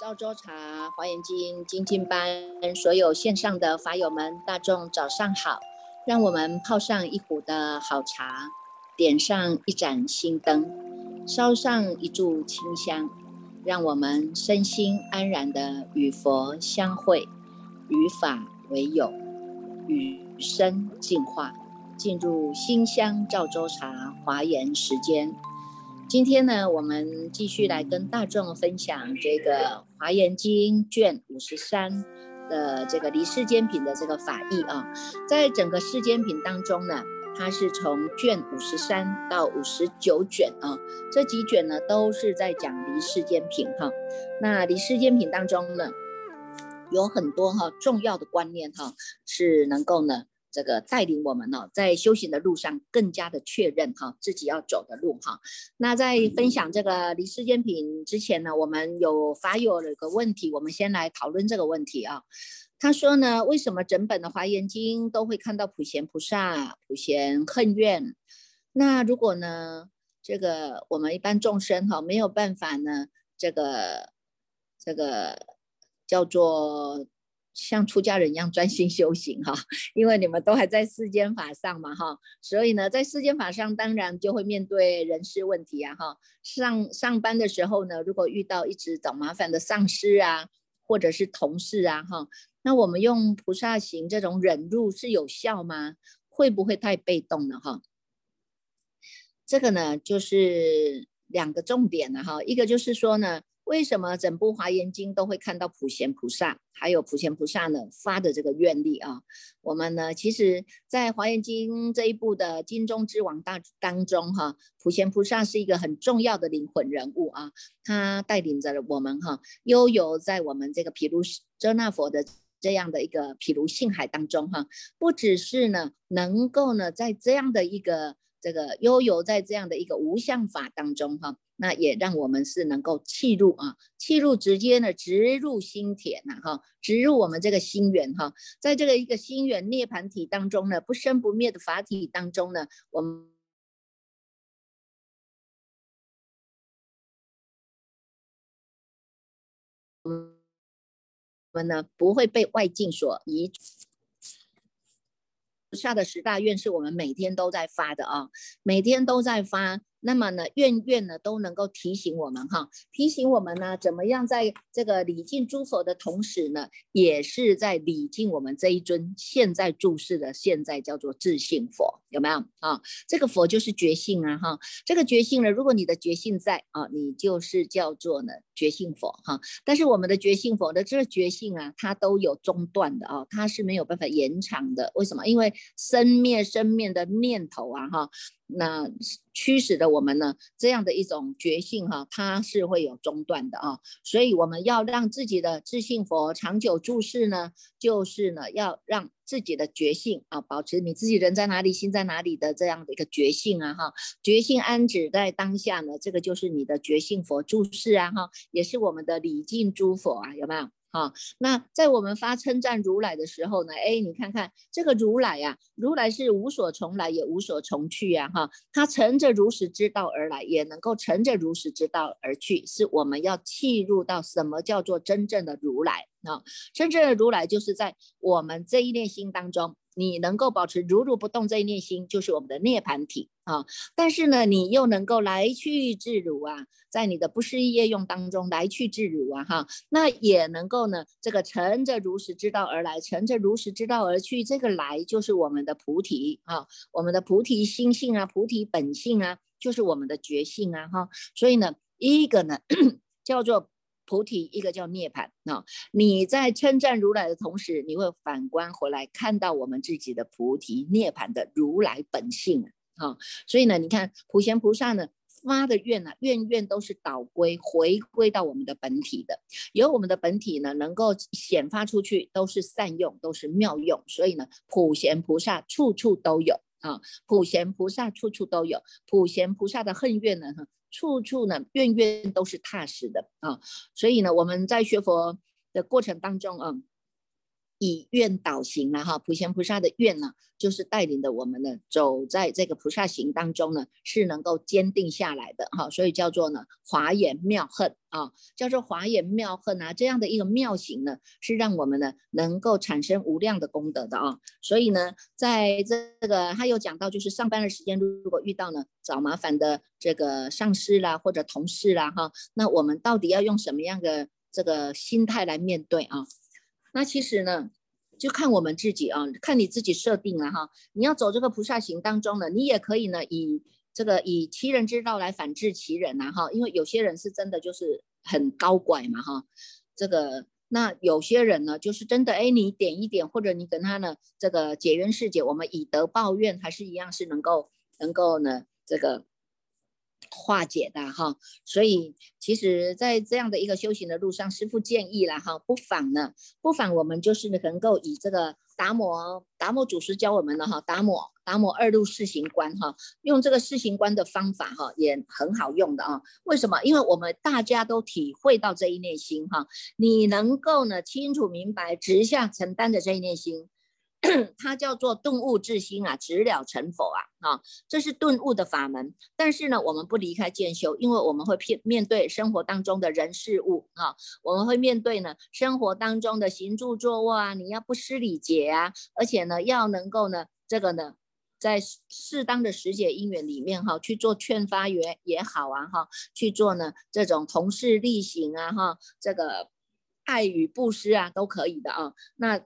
赵州茶华严经精进班所有线上的法友们，大众早上好！让我们泡上一壶的好茶，点上一盏心灯，烧上一炷清香，让我们身心安然的与佛相会，与法为友，与生进化，进入心香赵州茶华严时间。今天呢，我们继续来跟大众分享这个《华严经》卷五十三的这个离世间品的这个法义啊。在整个世间品当中呢，它是从卷五十三到五十九卷啊，这几卷呢都是在讲离世间品哈。那离世间品当中呢，有很多哈重要的观念哈，是能够呢。这个带领我们呢，在修行的路上更加的确认哈自己要走的路哈。那在分享这个离世间品之前呢，我们有发有了个问题，我们先来讨论这个问题啊。他说呢，为什么整本的华严经都会看到普贤菩萨、普贤恨怨？那如果呢，这个我们一般众生哈没有办法呢，这个这个叫做。像出家人一样专心修行哈，因为你们都还在世间法上嘛哈，所以呢，在世间法上当然就会面对人事问题啊哈。上上班的时候呢，如果遇到一直找麻烦的上司啊，或者是同事啊哈，那我们用菩萨行这种忍辱是有效吗？会不会太被动了哈？这个呢，就是两个重点了哈，一个就是说呢。为什么整部华严经都会看到普贤菩萨，还有普贤菩萨呢发的这个愿力啊？我们呢，其实，在华严经这一部的经中之王大当中哈，普贤菩萨是一个很重要的灵魂人物啊，他带领着我们哈，悠游在我们这个毗卢遮那佛的这样的一个毗卢性海当中哈，不只是呢，能够呢，在这样的一个这个悠游在这样的一个无相法当中哈。那也让我们是能够契入啊，契入直接呢，直入心田呐，哈，直入我们这个心源哈，在这个一个心源涅盘体当中呢，不生不灭的法体当中呢，我们我们呢不会被外境所移。下的十大愿是我们每天都在发的啊，每天都在发。那么呢，愿愿呢都能够提醒我们哈，提醒我们呢，怎么样在这个礼敬诸佛的同时呢，也是在礼敬我们这一尊现在注视的现在叫做自信佛，有没有啊？这个佛就是觉性啊哈，这个觉性呢，如果你的觉性在啊，你就是叫做呢觉性佛哈。但是我们的觉性佛的这个觉性啊，它都有中断的啊，它是没有办法延长的。为什么？因为生灭生灭的念头啊哈。那驱使的我们呢，这样的一种觉性哈，它是会有中断的啊，所以我们要让自己的自信佛长久注视呢，就是呢，要让自己的觉性啊，保持你自己人在哪里，心在哪里的这样的一个觉性啊哈，觉性安止在当下呢，这个就是你的觉性佛注视啊哈，也是我们的礼敬诸佛啊，有没有？好，那在我们发称赞如来的时候呢，哎，你看看这个如来呀，如来是无所从来也无所从去呀，哈，他乘着如实之道而来，也能够乘着如实之道而去，是我们要契入到什么叫做真正的如来啊？真正的如来就是在我们这一念心当中。你能够保持如如不动这一念心，就是我们的涅盘体啊。但是呢，你又能够来去自如啊，在你的不思议业用当中来去自如啊，哈，那也能够呢，这个乘着如实之道而来，乘着如实之道而去，这个来就是我们的菩提啊，我们的菩提心性啊，菩提本性啊，就是我们的觉性啊，哈。所以呢，一个呢 叫做。菩提一个叫涅槃啊！你在称赞如来的同时，你会反观回来看到我们自己的菩提涅槃的如来本性啊！所以呢，你看普贤菩萨呢发的愿呢，愿愿都是导归回归到我们的本体的，由我们的本体呢能够显发出去，都是善用，都是妙用。所以呢，普贤菩萨处处都有啊！普贤菩萨处处都有，普贤菩萨的恨怨呢？处处呢，愿愿都是踏实的啊，所以呢，我们在学佛的过程当中啊，以愿导行了哈，普贤菩萨的愿呢，就是带领着我们呢走在这个菩萨行当中呢，是能够坚定下来的哈，所以叫做呢华严妙恨啊，叫做华严妙恨啊，这样的一个妙行呢，是让我们呢能够产生无量的功德的啊，所以呢，在这个他有讲到，就是上班的时间如果遇到呢找麻烦的这个上司啦或者同事啦哈，那我们到底要用什么样的这个心态来面对啊？那其实呢，就看我们自己啊，看你自己设定了哈。你要走这个菩萨行当中呢，你也可以呢，以这个以其人之道来反治其人呐哈。因为有些人是真的就是很高拐嘛哈。这个那有些人呢，就是真的哎，你点一点，或者你跟他呢这个解冤释解，我们以德报怨，还是一样是能够能够呢这个。化解的哈，所以其实，在这样的一个修行的路上，师父建议了哈，不妨呢，不妨我们就是能够以这个达摩达摩祖师教我们的哈，达摩达摩二路四行观哈，用这个四行观的方法哈，也很好用的啊。为什么？因为我们大家都体会到这一念心哈，你能够呢清楚明白直下承担的这一念心。它叫做顿悟智心啊，直了成佛啊，啊，这是顿悟的法门。但是呢，我们不离开见修，因为我们会面面对生活当中的人事物啊，我们会面对呢生活当中的行住坐卧啊，你要不失礼节啊，而且呢要能够呢这个呢在适当的时节因缘里面哈去做劝发也也好啊哈，去做呢这种同事例行啊哈，这个爱与布施啊都可以的啊，那。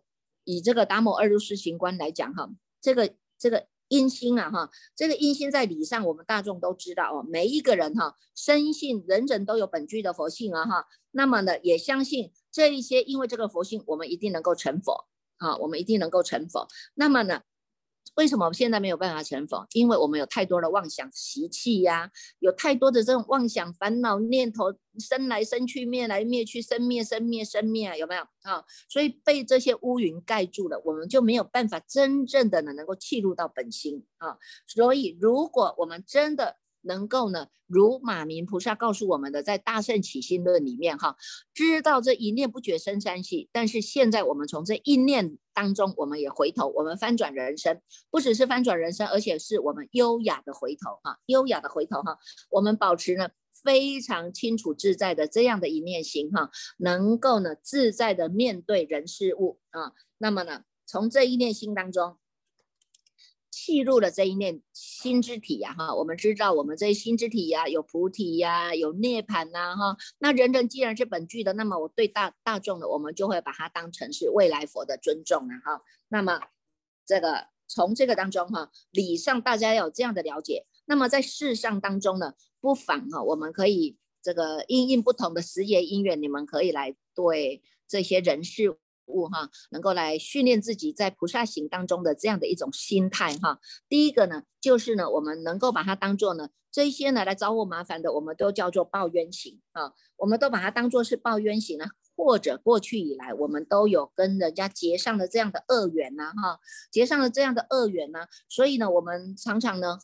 以这个达摩二入四行观来讲哈，这个这个阴心啊哈，这个阴心在理上我们大众都知道哦，每一个人哈深信人人都有本具的佛性啊哈，那么呢也相信这一些，因为这个佛性，我们一定能够成佛啊，我们一定能够成佛，那么呢？为什么现在没有办法成佛？因为我们有太多的妄想习气呀，有太多的这种妄想烦恼念头，生来生去，灭来灭去，生灭生灭生灭，有没有啊？所以被这些乌云盖住了，我们就没有办法真正的呢能够契入到本心啊。所以如果我们真的，能够呢，如马明菩萨告诉我们的，在《大圣起心论》里面哈，知道这一念不觉生三系，但是现在我们从这一念当中，我们也回头，我们翻转人生，不只是翻转人生，而且是我们优雅的回头哈，优雅的回头哈，我们保持呢非常清楚自在的这样的一念心哈，能够呢自在的面对人事物啊，那么呢，从这一念心当中。契入了这一念心之体呀，哈，我们知道我们这心之体呀，有菩提呀，有涅槃呐，哈。那人人既然是本具的，那么我对大大众的，我们就会把它当成是未来佛的尊重了，哈。那么这个从这个当中哈，理上大家有这样的了解，那么在事上当中呢，不妨哈，我们可以这个因应不同的时节因缘，你们可以来对这些人事。物哈，能够来训练自己在菩萨行当中的这样的一种心态哈。第一个呢，就是呢，我们能够把它当做呢，这些呢来找我麻烦的，我们都叫做报冤行啊。我们都把它当做是报冤行呢，或者过去以来我们都有跟人家结上了这样的恶缘呐哈，结上了这样的恶缘呢，所以呢，我们常常呢。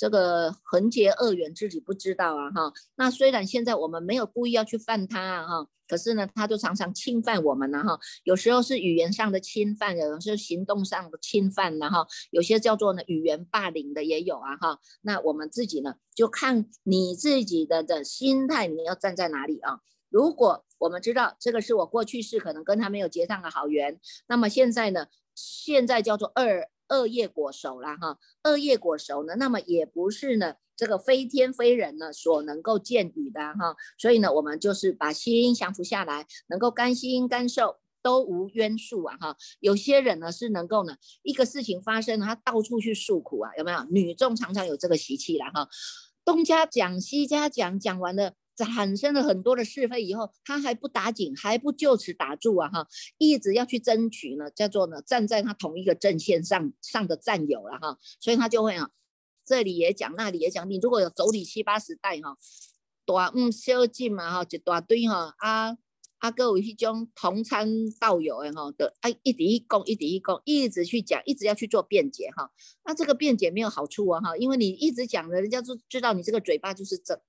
这个横结恶缘自己不知道啊哈，那虽然现在我们没有故意要去犯他啊哈，可是呢，他就常常侵犯我们了哈。有时候是语言上的侵犯，有时候行动上的侵犯然后有些叫做呢语言霸凌的也有啊哈。那我们自己呢，就看你自己的的心态，你要站在哪里啊？如果我们知道这个是我过去是可能跟他没有结上的好缘，那么现在呢，现在叫做二。恶业果熟了哈，恶业果熟呢，那么也不是呢，这个非天非人呢所能够见语的哈，所以呢，我们就是把心降服下来，能够甘心甘受，都无冤诉啊哈。有些人呢是能够呢，一个事情发生，他到处去诉苦啊，有没有？女众常常有这个习气了哈，东家讲西家讲，讲完了。产生了很多的是非以后，他还不打紧，还不就此打住啊哈，一直要去争取呢，叫做呢站在他同一个阵线上上的战友了哈，所以他就会啊，这里也讲，那里也讲，你如果有走你七八十代哈，大嗯小进嘛哈，一大堆哈啊啊各位一种同参道友的哈的啊一抵一供一抵一供，一直去讲，一直要去做辩解哈，那这个辩解没有好处啊哈，因为你一直讲的，人家就知道你这个嘴巴就是这。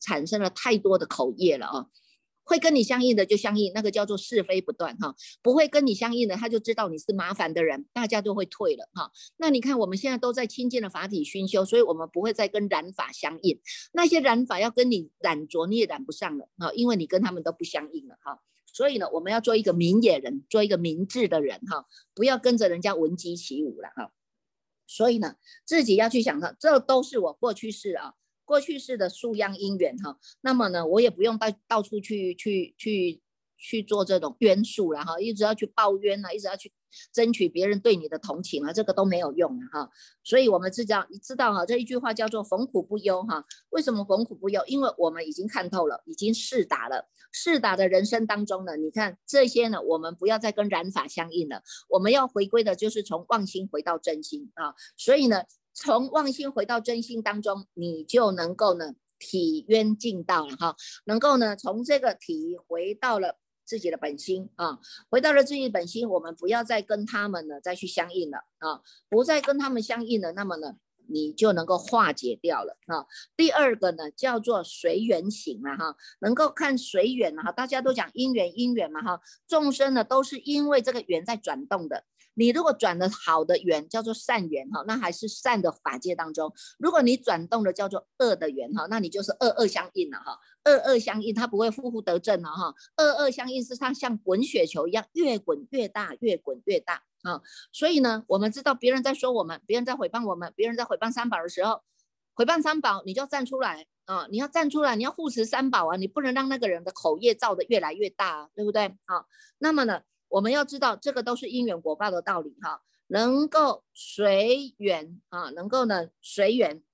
产生了太多的口业了啊，会跟你相应的就相应，那个叫做是非不断哈。不会跟你相应的，他就知道你是麻烦的人，大家就会退了哈。那你看我们现在都在亲近的法体熏修，所以我们不会再跟染法相应。那些染法要跟你染着，你也染不上了哈，因为你跟他们都不相应了哈。所以呢，我们要做一个明眼人，做一个明智的人哈，不要跟着人家闻鸡起舞了哈。所以呢，自己要去想到，这都是我过去式啊，过去式的数样因缘哈。那么呢，我也不用到到处去去去。去做这种冤诉了哈，一直要去抱冤啊，一直要去争取别人对你的同情啊，这个都没有用了哈。所以，我们知道，你知道哈，这一句话叫做“逢苦不忧”哈。为什么逢苦不忧？因为我们已经看透了，已经试打了。试打的人生当中呢，你看这些呢，我们不要再跟染法相应了，我们要回归的就是从妄心回到真心啊。所以呢，从妄心回到真心当中，你就能够呢体冤尽道了哈，能够呢从这个体回到了。自己的本心啊，回到了自己本心，我们不要再跟他们呢再去相应了啊，不再跟他们相应了，那么呢，你就能够化解掉了啊。第二个呢，叫做随缘行了哈，能够看随缘哈，大家都讲因缘因缘嘛哈，众生呢都是因为这个缘在转动的。你如果转的好的缘叫做善缘哈，那还是善的法界当中；如果你转动的叫做恶的缘哈，那你就是恶恶相应了哈。恶恶相应，它不会负负得正了哈。恶恶相应是它像滚雪球一样，越滚越大，越滚越大啊。所以呢，我们知道别人在说我们，别人在诽谤我们，别人在诽谤三宝的时候，诽谤三宝，你就要站出来啊！你要站出来，你要护持三宝啊！你不能让那个人的口业造的越来越大，对不对？好，那么呢？我们要知道，这个都是因缘果报的道理哈，能够随缘啊，能够呢随缘，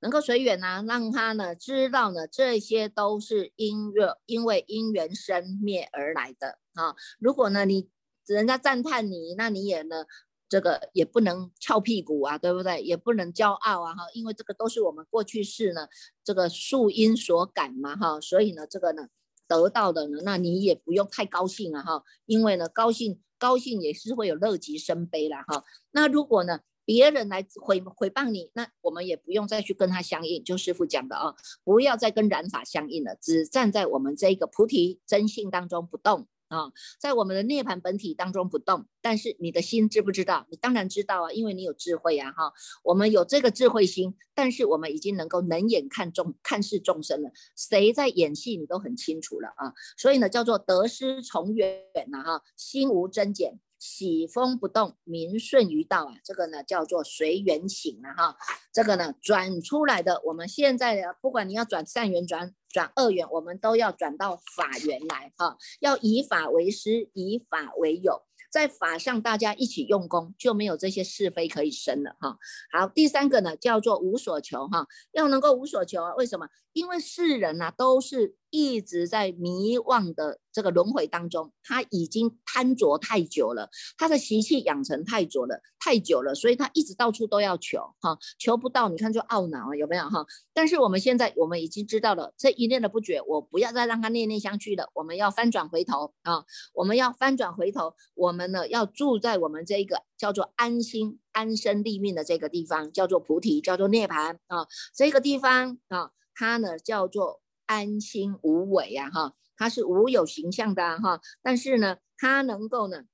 能够随缘呢，让他呢知道呢，这些都是因缘，因为因缘生灭而来的啊。如果呢你人家赞叹你，那你也呢这个也不能翘屁股啊，对不对？也不能骄傲啊哈，因为这个都是我们过去式呢这个树因所感嘛哈，所以呢这个呢。得到的呢，那你也不用太高兴了哈，因为呢，高兴高兴也是会有乐极生悲了哈。那如果呢，别人来回回谤你，那我们也不用再去跟他相应，就师傅讲的啊，不要再跟染法相应了，只站在我们这个菩提真性当中不动。啊，在我们的涅槃本体当中不动，但是你的心知不知道？你当然知道啊，因为你有智慧呀，哈。我们有这个智慧心，但是我们已经能够冷眼看众看视众生了，谁在演戏你都很清楚了啊。所以呢，叫做得失从远呐，哈，心无增减。喜风不动，名顺于道啊，这个呢叫做随缘行啊哈，这个呢转出来的，我们现在的不管你要转善缘转转恶缘，我们都要转到法缘来哈，要以法为师，以法为友。在法上，大家一起用功，就没有这些是非可以生了哈。好，第三个呢，叫做无所求哈，要能够无所求啊。为什么？因为世人呐，都是一直在迷惘的这个轮回当中，他已经贪着太久了，他的习气养成太久了，太久了，所以他一直到处都要求哈，求不到，你看就懊恼了，有没有哈？但是我们现在，我们已经知道了，这一念的不绝，我不要再让他念念相续了，我们要翻转回头啊，我们要翻转回头，我们。呢要住在我们这个叫做安心安身立命的这个地方，叫做菩提，叫做涅槃啊。这个地方啊，它呢叫做安心无为呀，哈，它是无有形象的哈，但是呢，它能够呢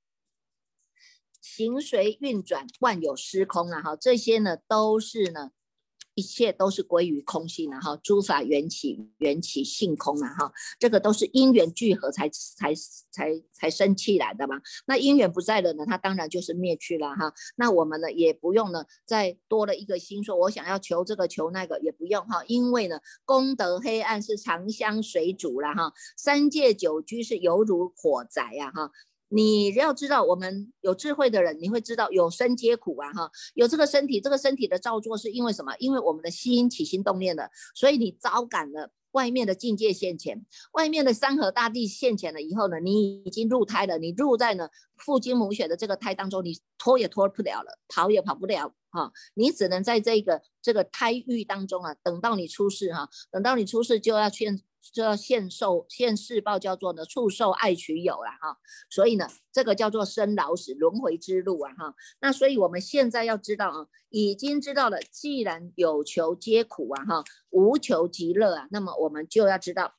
行随运转，万有失空啊，哈，这些呢都是呢。一切都是归于空性了哈，诸法缘起，缘起性空了哈，这个都是因缘聚合才才才才生起来的嘛。那因缘不在了呢，它当然就是灭去了哈。那我们呢也不用呢再多了一个心，说我想要求这个求那个也不用哈，因为呢功德黑暗是长相随逐了哈，三界九居是犹如火宅呀哈。你要知道，我们有智慧的人，你会知道有生皆苦啊，哈，有这个身体，这个身体的造作是因为什么？因为我们的心起心动念的，所以你遭感了外面的境界现前，外面的山河大地现前了以后呢，你已经入胎了，你入在呢父精母血的这个胎当中，你脱也脱不了了，跑也跑不了哈，你只能在这个这个胎狱当中啊，等到你出世哈，等到你出世就要去。这现受现世报，叫做呢畜受爱取有了哈，所以呢这个叫做生老死轮回之路啊哈，那所以我们现在要知道啊，已经知道了，既然有求皆苦啊哈，无求即乐啊，那么我们就要知道，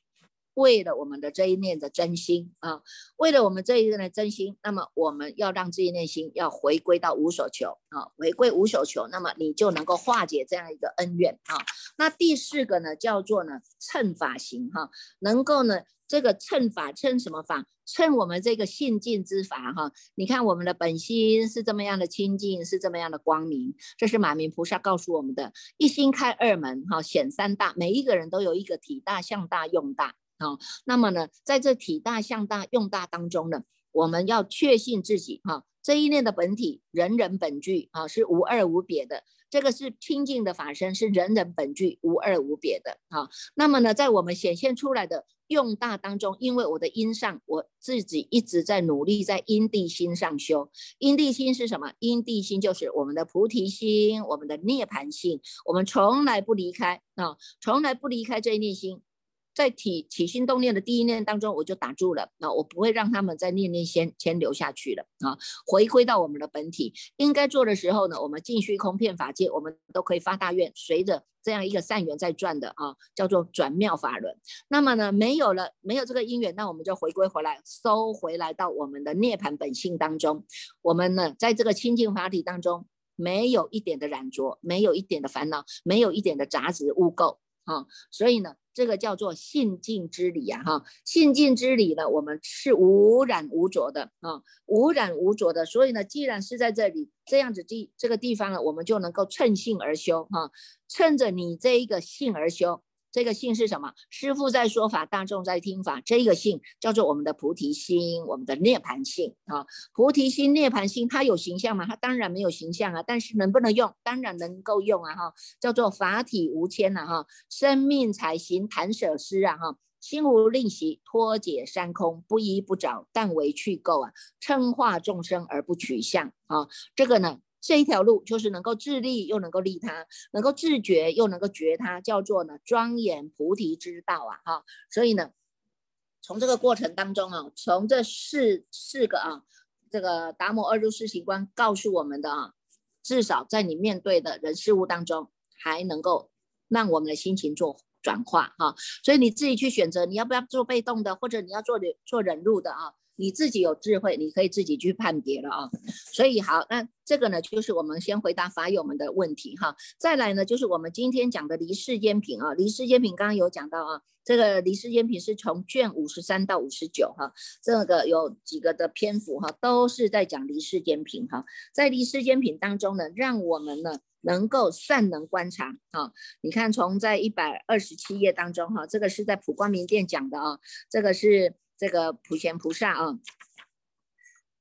为了我们的这一念的真心啊，为了我们这一念的真心，那么我们要让这一念心要回归到无所求啊，回归无所求，那么你就能够化解这样一个恩怨啊。那第四个呢，叫做呢称法行哈，能够呢。这个称法称什么法？称我们这个信净之法哈。你看我们的本心是这么样的清净，是这么样的光明。这是马明菩萨告诉我们的，一心开二门哈，显三大。每一个人都有一个体大、相大、用大啊。那么呢，在这体大、相大、用大当中呢，我们要确信自己哈，这一念的本体人人本具啊，是无二无别的。这个是清净的法身，是人人本具，无二无别的啊。那么呢，在我们显现出来的用大当中，因为我的因上，我自己一直在努力在因地心上修。因地心是什么？因地心就是我们的菩提心，我们的涅盘性，我们从来不离开啊，从来不离开这一念心。在起起心动念的第一念当中，我就打住了啊，我不会让他们再念念先先留下去了啊，回归到我们的本体应该做的时候呢，我们尽虚空遍法界，我们都可以发大愿，随着这样一个善缘在转的啊，叫做转妙法轮。那么呢，没有了，没有这个因缘，那我们就回归回来，收回来到我们的涅盘本性当中。我们呢，在这个清净法体当中，没有一点的染着，没有一点的烦恼，没有一点的杂质污垢啊，所以呢。这个叫做信净之理呀，哈，信净之理呢，我们是无染无浊的啊，无染无浊的。所以呢，既然是在这里这样子地这个地方呢，我们就能够趁性而修哈，趁着你这一个性而修。这个性是什么？师父在说法，大众在听法。这个性叫做我们的菩提心，我们的涅盘性啊。菩提心、涅盘性，它有形象吗？它当然没有形象啊。但是能不能用？当然能够用啊！哈，叫做法体无牵呐！哈，生命才行谈舍施啊！哈，心无吝惜，脱解三空，不依不找，但为去垢啊，称化众生而不取相啊。这个呢？这一条路就是能够自利又能够利他，能够自觉又能够觉他，叫做呢庄严菩提之道啊！哈，所以呢，从这个过程当中啊，从这四四个啊，这个达摩二入四行观告诉我们的啊，至少在你面对的人事物当中，还能够让我们的心情做转化哈。所以你自己去选择，你要不要做被动的，或者你要做做忍辱的啊？你自己有智慧，你可以自己去判别了啊。所以好，那这个呢，就是我们先回答法友们的问题哈。再来呢，就是我们今天讲的离世间品啊。离世间品刚刚有讲到啊，这个离世间品是从卷五十三到五十九哈，这个有几个的篇幅哈，都是在讲离世间品哈。在离世间品当中呢，让我们呢能够善能观察啊。你看，从在一百二十七页当中哈，这个是在普光明殿讲的啊，这个是。这个普贤菩萨啊，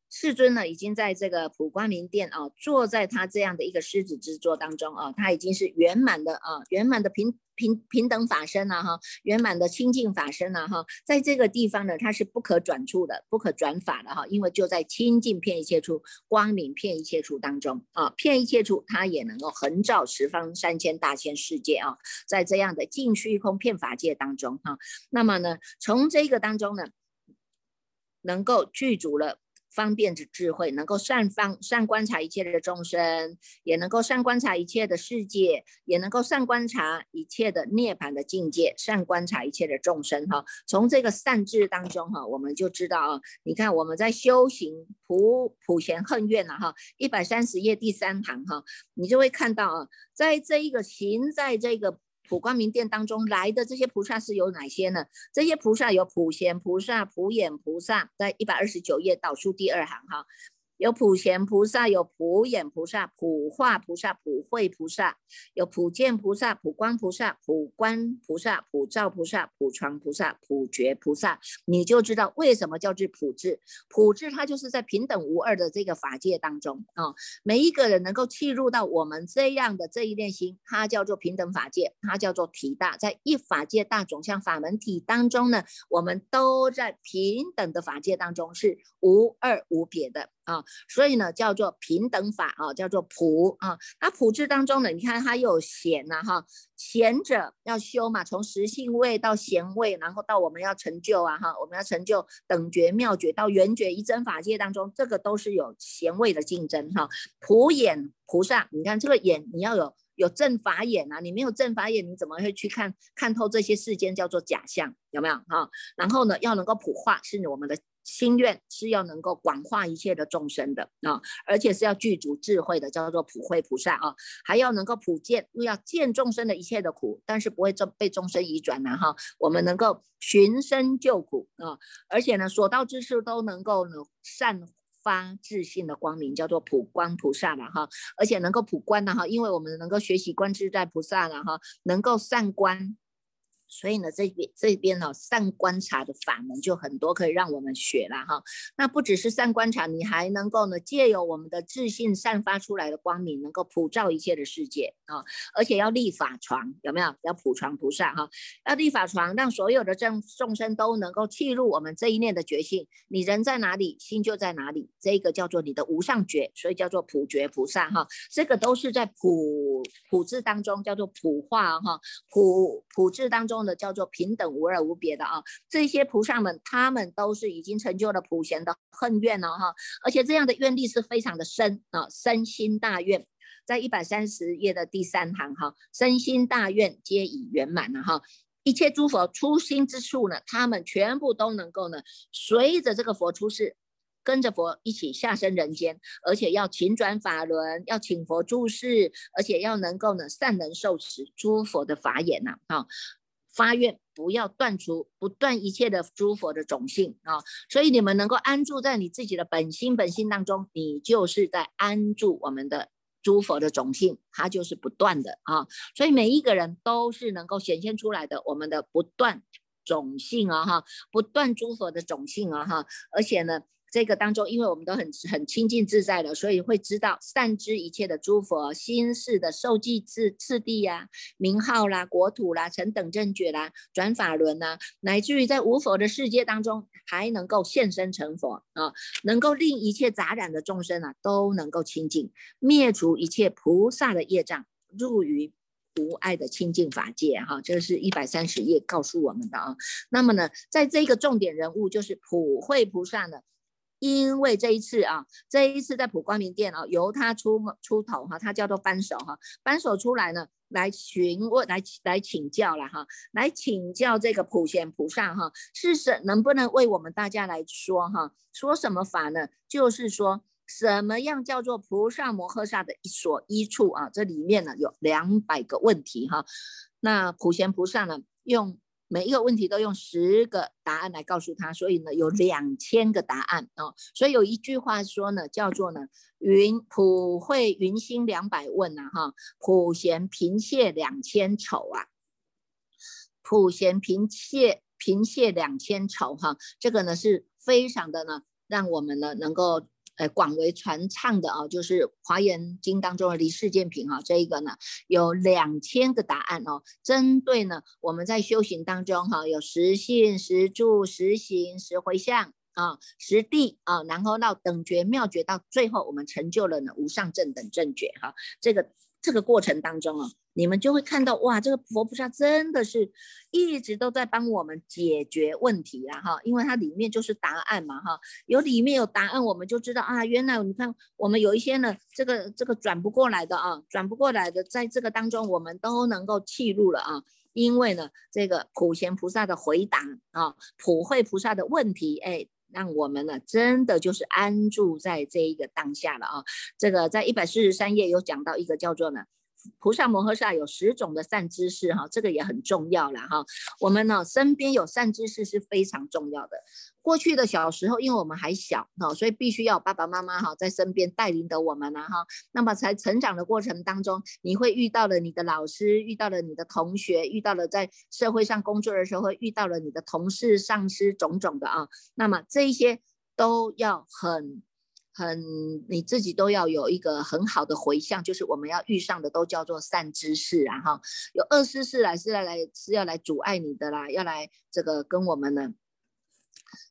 世尊呢，已经在这个普光明殿啊，坐在他这样的一个狮子之座当中啊，他已经是圆满的啊，圆满的平平平等法身了哈，圆满的清净法身了哈，在这个地方呢，它是不可转处的，不可转法的哈，因为就在清净片一切处，光明片一切处当中啊，片一切处，它也能够横照十方三千大千世界啊，在这样的净虚空片法界当中哈，那么呢，从这个当中呢。能够具足了方便之智慧，能够善方善观察一切的众生，也能够善观察一切的世界，也能够善观察一切的涅槃的境界，善观察一切的众生。哈，从这个善智当中，哈，我们就知道啊，你看我们在修行普普贤恨愿了哈，一百三十页第三行哈，你就会看到啊，在这一个行在这个。普光明殿当中来的这些菩萨是有哪些呢？这些菩萨有普贤菩萨、普眼菩萨，在一百二十九页倒数第二行哈。有普贤菩萨，有普眼菩萨，普化菩萨，普慧菩萨，有普见菩萨，普光菩萨，普观菩萨，普照菩萨，普传菩萨，普觉菩萨，你就知道为什么叫做普智。普智它就是在平等无二的这个法界当中啊，每一个人能够契入到我们这样的这一念心，它叫做平等法界，它叫做体大，在一法界大总相法门体当中呢，我们都在平等的法界当中是无二无别的。啊，所以呢，叫做平等法啊，叫做普啊。那普字当中呢，你看它有贤呐哈，贤者要修嘛，从实性位到贤位，然后到我们要成就啊哈，我们要成就等觉妙觉到圆觉一真法界当中，这个都是有贤位的竞争哈。普眼菩萨，你看这个眼你要有。有正法眼啊，你没有正法眼，你怎么会去看看透这些世间叫做假象？有没有哈？然后呢，要能够普化，是我们的。心愿是要能够广化一切的众生的啊，而且是要具足智慧的，叫做普慧菩萨啊，还要能够普见，又要见众生的一切的苦，但是不会众被众生移转呐哈。我们能够寻声救苦啊，而且呢，所到之处都能够呢散发自信的光明，叫做普光菩萨了哈。而且能够普观的哈，因为我们能够学习观自在菩萨了哈，能够善观。所以呢，这边这边呢，善观察的法门就很多，可以让我们学了哈。那不只是善观察，你还能够呢，借由我们的自信散发出来的光明，能够普照一切的世界啊。而且要立法床，有没有？要普床菩萨哈，要立法床，让所有的众众生都能够契入我们这一念的觉性。你人在哪里，心就在哪里。这个叫做你的无上觉，所以叫做普觉菩萨哈。这个都是在普普智当中叫做普化哈，普普智当中。的叫做平等无二无别的啊，这些菩萨们，他们都是已经成就了普贤的恨愿了哈，而且这样的愿力是非常的深啊，身心大愿，在一百三十页的第三行哈，身心大愿皆已圆满了哈，一切诸佛初心之处呢，他们全部都能够呢，随着这个佛出世。跟着佛一起下生人间，而且要勤转法轮，要请佛注释，而且要能够呢善能受持诸佛的法眼呐啊。发愿不要断除，不断一切的诸佛的种性啊，所以你们能够安住在你自己的本心本性当中，你就是在安住我们的诸佛的种性，它就是不断的啊，所以每一个人都是能够显现出来的我们的不断种性啊哈，不断诸佛的种性啊哈，而且呢。这个当中，因为我们都很很清净自在的，所以会知道善知一切的诸佛心事的受记次次第呀、名号啦、国土啦、成等正觉啦、转法轮呐，乃至于在无佛的世界当中，还能够现身成佛啊，能够令一切杂染的众生啊都能够清净，灭除一切菩萨的业障，入于无碍的清净法界哈。这是一百三十页告诉我们的啊。那么呢，在这个重点人物就是普慧菩萨呢。因为这一次啊，这一次在普光明殿啊，由他出出头哈，他叫做扳手哈，扳手出来呢，来询问，来来请教了哈，来请教这个普贤菩萨哈，是什能不能为我们大家来说哈，说什么法呢？就是说什么样叫做菩萨摩诃萨的一所依处啊？这里面呢有两百个问题哈，那普贤菩萨呢用。每一个问题都用十个答案来告诉他，所以呢有两千个答案哦。所以有一句话说呢，叫做呢云普惠云心两百问呐哈，普贤平谢两千丑啊，普贤平谢平谢两千丑哈，这个呢是非常的呢，让我们呢能够。呃，广为传唱的啊，就是《华严经》当中的离世间品哈，这一个呢有两千个答案哦。针对呢，我们在修行当中哈，有实信、实住、实行、实回向啊、实地啊，然后到等觉妙觉，到最后我们成就了呢无上正等正觉哈。这个这个过程当中啊。你们就会看到哇，这个佛菩萨真的是一直都在帮我们解决问题啦哈，因为它里面就是答案嘛哈，有里面有答案，我们就知道啊，原来你看我们有一些呢，这个这个转不过来的啊，转不过来的，在这个当中我们都能够记录了啊，因为呢，这个普贤菩萨的回答啊，普慧菩萨的问题，哎，让我们呢真的就是安住在这一个当下了啊，这个在一百四十三页有讲到一个叫做呢。菩萨摩诃萨有十种的善知识，哈，这个也很重要了，哈。我们呢身边有善知识是非常重要的。过去的小时候，因为我们还小，哈，所以必须要爸爸妈妈哈在身边带领着我们呢，哈。那么在成长的过程当中，你会遇到了你的老师，遇到了你的同学，遇到了在社会上工作的时候遇到了你的同事、上司种种的啊。那么这一些都要很。很，你自己都要有一个很好的回向，就是我们要遇上的都叫做善知识啊哈，有恶知识来是来来是要来阻碍你的啦，要来这个跟我们的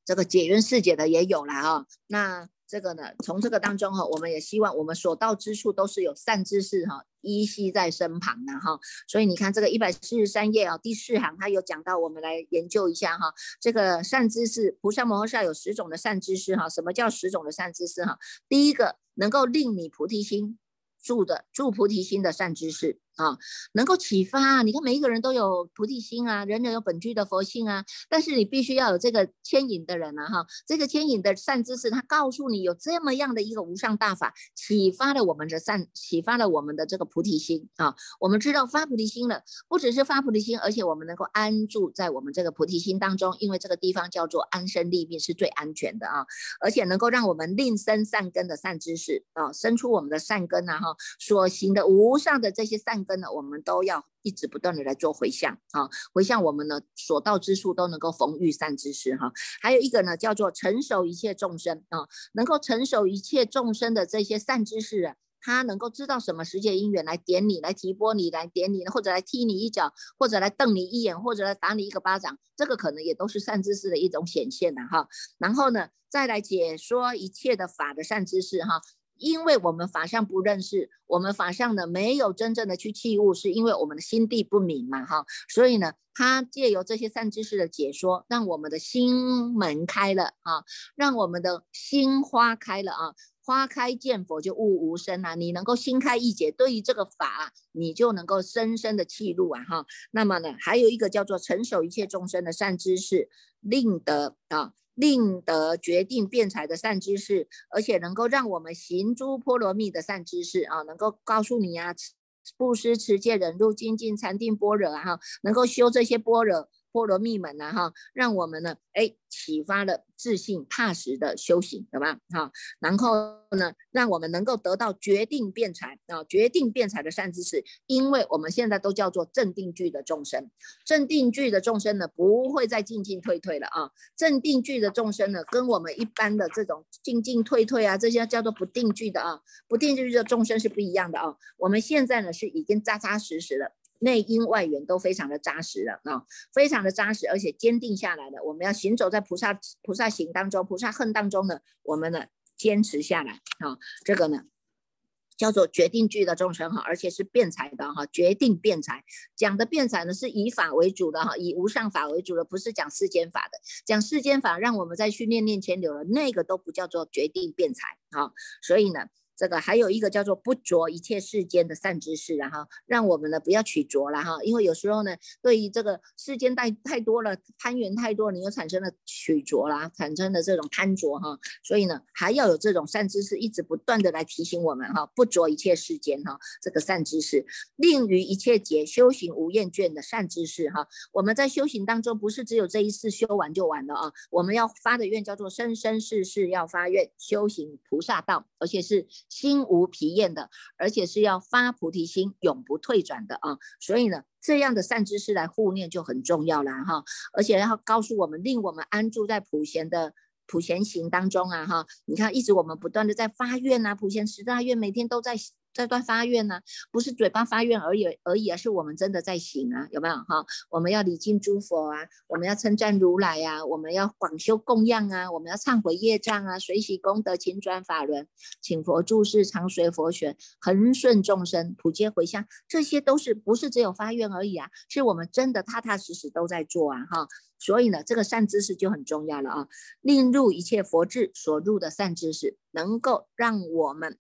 这个解冤释结的也有啦哈，那。这个呢，从这个当中哈，我们也希望我们所到之处都是有善知识哈，依稀在身旁的哈。所以你看这个一百四十三页啊，第四行它有讲到，我们来研究一下哈。这个善知识，菩萨摩诃萨有十种的善知识哈。什么叫十种的善知识哈？第一个能够令你菩提心住的住菩提心的善知识啊，能够启发。你看每一个人都有菩提心啊，人人有本具的佛性啊，但是你必须要有这个牵引的人啊，哈，这个牵引的善知识，他告诉你有这么样的一个无上大法，启发了我们的善，启发了我们的这个菩提心啊。我们知道发菩提心了，不只是发菩提心，而且我们能够安住在我们这个菩提心当中，因为这个地方叫做安身立命，是最安全的啊，而且能够让我们另生善根的善知识啊，生出我们的善根啊，哈，所行的无上的这些善根呢，我们都要一直不断的来做回向啊，回向我们呢所到之处都能够逢遇善知识哈。还有一个呢，叫做成熟一切众生啊，能够成熟一切众生的这些善知识。他能够知道什么时节因缘来点你，来提拨你，来点你，或者来踢你一脚，或者来瞪你一眼，或者来打你一个巴掌，这个可能也都是善知识的一种显现的哈。然后呢，再来解说一切的法的善知识哈，因为我们法相不认识，我们法相呢没有真正的去器物，是因为我们的心地不明嘛哈。所以呢，他借由这些善知识的解说，让我们的心门开了啊，让我们的心花开了啊。花开见佛就悟无生啊！你能够心开意解，对于这个法，你就能够深深的契入啊！哈，那么呢，还有一个叫做成守一切众生的善知识，令得啊，令得决定辩才的善知识，而且能够让我们行诸波罗蜜的善知识啊，能够告诉你啊，布施、持戒、忍辱、精进、禅定、般若啊，哈，能够修这些般若。波罗蜜门呐，哈，让我们呢，哎，启发了自信踏实的修行，懂吗？哈，然后呢，让我们能够得到决定辩才啊，决定辩才的善知识，因为我们现在都叫做镇定句的众生，镇定句的众生呢，不会再进进退退了啊，镇定句的众生呢，跟我们一般的这种进进退退啊，这些叫做不定句的啊，不定句的众生是不一样的啊，我们现在呢是已经扎扎实实的。内因外缘都非常的扎实了啊，非常的扎实，而且坚定下来了。我们要行走在菩萨菩萨行当中，菩萨恨当中呢，我们呢坚持下来啊，这个呢叫做决定句的众生哈，而且是辩才的哈，决定辩才讲的辩才呢是以法为主的哈，以无上法为主的，不是讲世间法的，讲世间法让我们再去念念前流了，那个都不叫做决定辩才啊，所以呢。这个还有一个叫做不着一切世间的善知识，然后让我们呢不要取着了哈，因为有时候呢，对于这个世间太太多了，攀缘太多，你又产生了取着啦，产生了这种贪着哈，所以呢，还要有这种善知识一直不断的来提醒我们哈，不着一切世间哈，这个善知识，令于一切劫修行无厌倦的善知识哈，我们在修行当中不是只有这一次修完就完了啊，我们要发的愿叫做生生世世要发愿修行菩萨道，而且是。心无疲厌的，而且是要发菩提心，永不退转的啊！所以呢，这样的善知识来护念就很重要了哈。而且要告诉我们，令我们安住在普贤的普贤行当中啊哈。你看，一直我们不断的在发愿啊，普贤十大愿每天都在。这段发愿呢，不是嘴巴发愿而已而已，而是我们真的在行啊，有没有哈？我们要礼敬诸佛啊，我们要称赞如来呀，我们要广修供养啊，我们要忏悔业障啊，随喜功德，勤转法轮，请佛注释，常随佛学，恒顺众生，普皆回向，这些都是不是只有发愿而已啊？是我们真的踏踏实实都在做啊哈。所以呢，这个善知识就很重要了啊，令入一切佛智所入的善知识，能够让我们。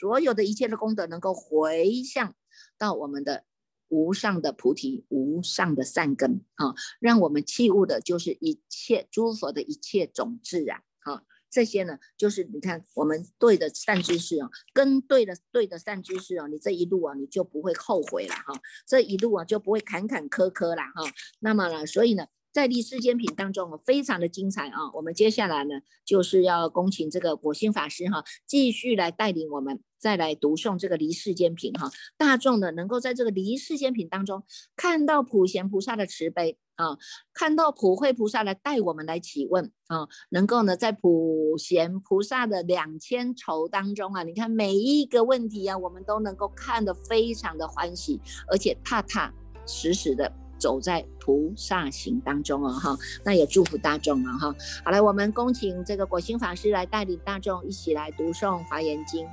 所有的一切的功德能够回向到我们的无上的菩提、无上的善根啊，让我们器物的就是一切诸佛的一切种子啊，好，这些呢就是你看我们对的善知识啊，跟对的对的善知识啊，你这一路啊你就不会后悔了哈，这一路啊就不会坎坎坷坷了哈。那么呢，所以呢。在立世间品当中非常的精彩啊！我们接下来呢，就是要恭请这个果心法师哈，继续来带领我们再来读诵这个离世间品哈。大众呢，能够在这个离世间品当中看到普贤菩萨的慈悲啊，看到普慧菩萨来带我们来起问啊，能够呢在普贤菩萨的两千愁当中啊，你看每一个问题啊，我们都能够看得非常的欢喜，而且踏踏实实的。走在菩萨行当中哦，哈，那也祝福大众啊，哈。好了，我们恭请这个果心法师来带领大众一起来读诵华严经。